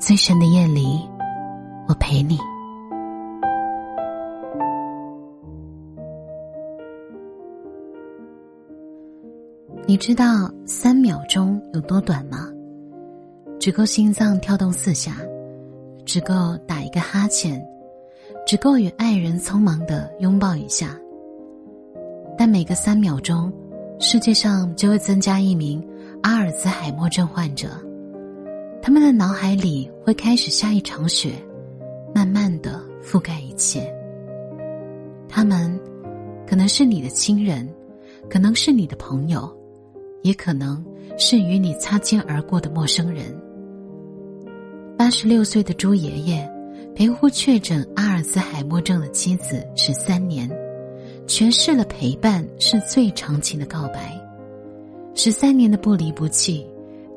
最深的夜里，我陪你。你知道三秒钟有多短吗？只够心脏跳动四下，只够打一个哈欠，只够与爱人匆忙的拥抱一下。但每隔三秒钟，世界上就会增加一名阿尔兹海默症患者。他们的脑海里会开始下一场雪，慢慢的覆盖一切。他们可能是你的亲人，可能是你的朋友，也可能是与你擦肩而过的陌生人。八十六岁的朱爷爷陪护确诊阿尔兹海默症的妻子十三年，诠释了陪伴是最长情的告白。十三年的不离不弃。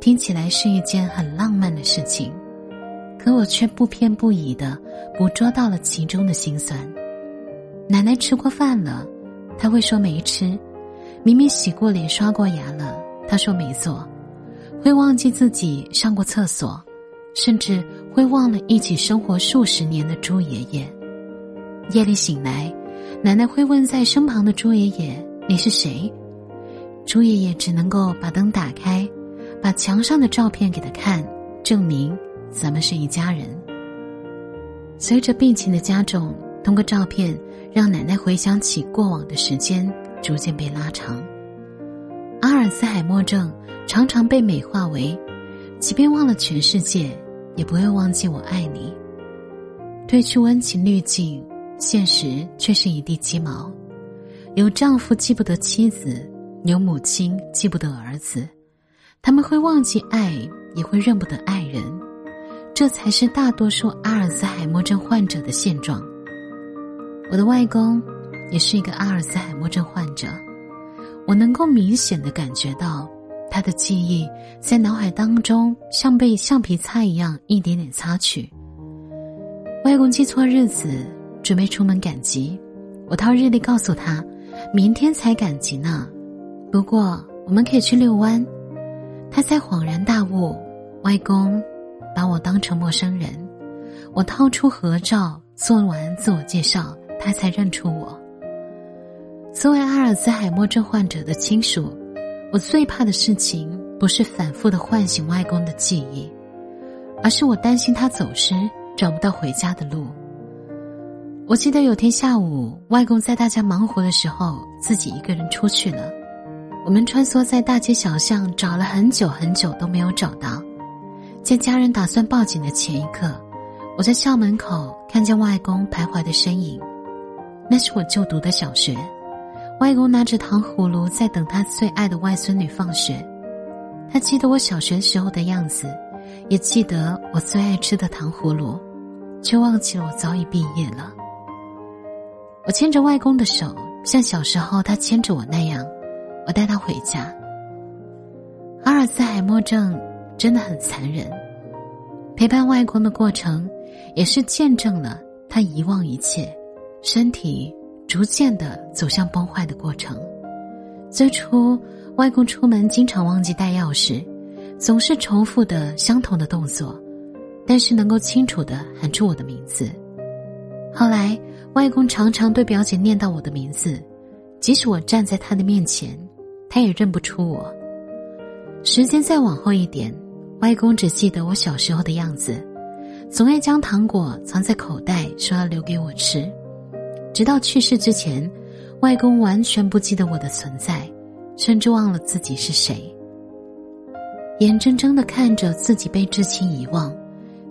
听起来是一件很浪漫的事情，可我却不偏不倚的捕捉到了其中的心酸。奶奶吃过饭了，他会说没吃；明明洗过脸、刷过牙了，他说没做；会忘记自己上过厕所，甚至会忘了一起生活数十年的朱爷爷。夜里醒来，奶奶会问在身旁的朱爷爷：“你是谁？”朱爷爷只能够把灯打开。把墙上的照片给他看，证明咱们是一家人。随着病情的加重，通过照片让奶奶回想起过往的时间逐渐被拉长。阿尔茨海默症常常被美化为，即便忘了全世界，也不会忘记我爱你。褪去温情滤镜，现实却是一地鸡毛。有丈夫记不得妻子，有母亲记不得儿子。他们会忘记爱，也会认不得爱人，这才是大多数阿尔茨海默症患者的现状。我的外公也是一个阿尔茨海默症患者，我能够明显的感觉到他的记忆在脑海当中像被橡皮擦一样一点点擦去。外公记错日子，准备出门赶集，我掏日历告诉他，明天才赶集呢，不过我们可以去遛弯。他才恍然大悟，外公把我当成陌生人。我掏出合照，做完自我介绍，他才认出我。作为阿尔兹海默症患者的亲属，我最怕的事情不是反复的唤醒外公的记忆，而是我担心他走失，找不到回家的路。我记得有天下午，外公在大家忙活的时候，自己一个人出去了。我们穿梭在大街小巷，找了很久很久都没有找到。在家人打算报警的前一刻，我在校门口看见外公徘徊的身影。那是我就读的小学，外公拿着糖葫芦在等他最爱的外孙女放学。他记得我小学时候的样子，也记得我最爱吃的糖葫芦，却忘记了我早已毕业了。我牵着外公的手，像小时候他牵着我那样。我带他回家。阿尔茨海默症真的很残忍，陪伴外公的过程，也是见证了他遗忘一切，身体逐渐的走向崩坏的过程。最初，外公出门经常忘记带钥匙，总是重复的相同的动作，但是能够清楚的喊出我的名字。后来，外公常常对表姐念叨我的名字，即使我站在他的面前。他也认不出我。时间再往后一点，外公只记得我小时候的样子，总爱将糖果藏在口袋，说要留给我吃。直到去世之前，外公完全不记得我的存在，甚至忘了自己是谁。眼睁睁的看着自己被至亲遗忘，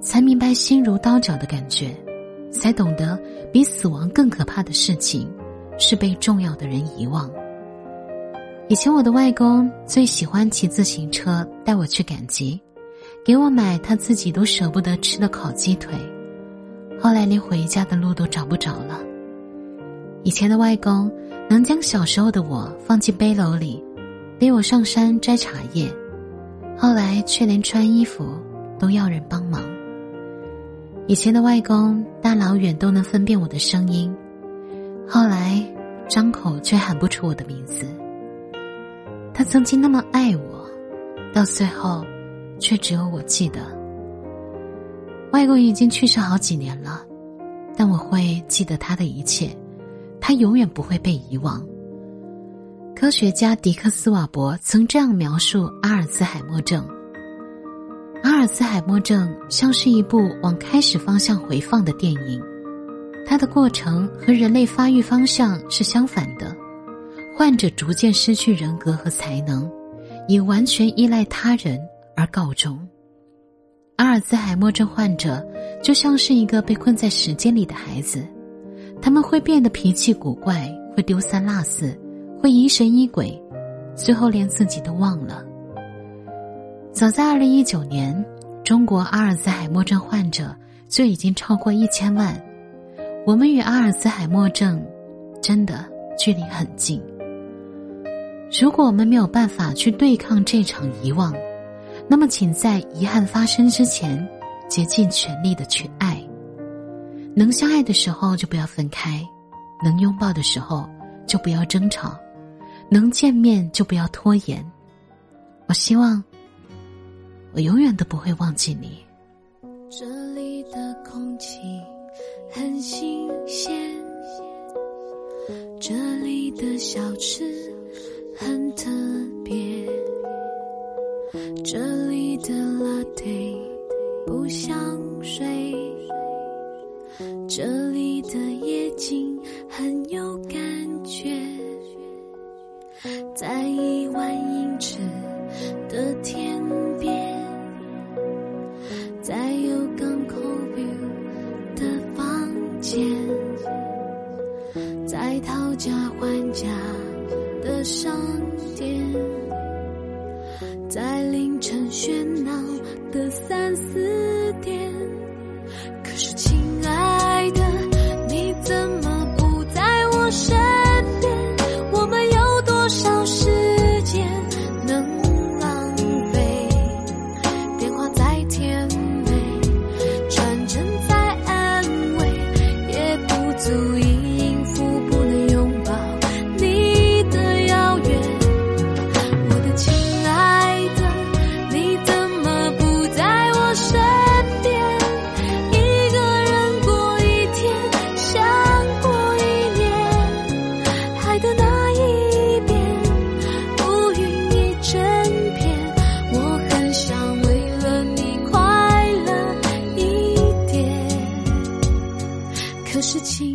才明白心如刀绞的感觉，才懂得比死亡更可怕的事情，是被重要的人遗忘。以前我的外公最喜欢骑自行车带我去赶集，给我买他自己都舍不得吃的烤鸡腿，后来连回家的路都找不着了。以前的外公能将小时候的我放进背篓里，背我上山摘茶叶，后来却连穿衣服都要人帮忙。以前的外公大老远都能分辨我的声音，后来张口却喊不出我的名字。他曾经那么爱我，到最后，却只有我记得。外公已经去世好几年了，但我会记得他的一切。他永远不会被遗忘。科学家迪克斯瓦伯曾这样描述阿尔兹海默症：阿尔兹海默症像是一部往开始方向回放的电影，它的过程和人类发育方向是相反的。患者逐渐失去人格和才能，以完全依赖他人而告终。阿尔兹海默症患者就像是一个被困在时间里的孩子。他们会变得脾气古怪，会丢三落四，会疑神疑鬼，最后连自己都忘了。早在二零一九年，中国阿尔兹海默症患者就已经超过一千万。我们与阿尔兹海默症真的距离很近。如果我们没有办法去对抗这场遗忘，那么请在遗憾发生之前，竭尽全力的去爱。能相爱的时候就不要分开，能拥抱的时候就不要争吵，能见面就不要拖延。我希望，我永远都不会忘记你。这里的空气很新鲜，这里的小吃很特别，这里的 latte 不像水。这里的夜景很有感觉，在一万英尺的天边，在有港口 view 的房间，在讨价还价商店，在凌晨喧闹的三四事情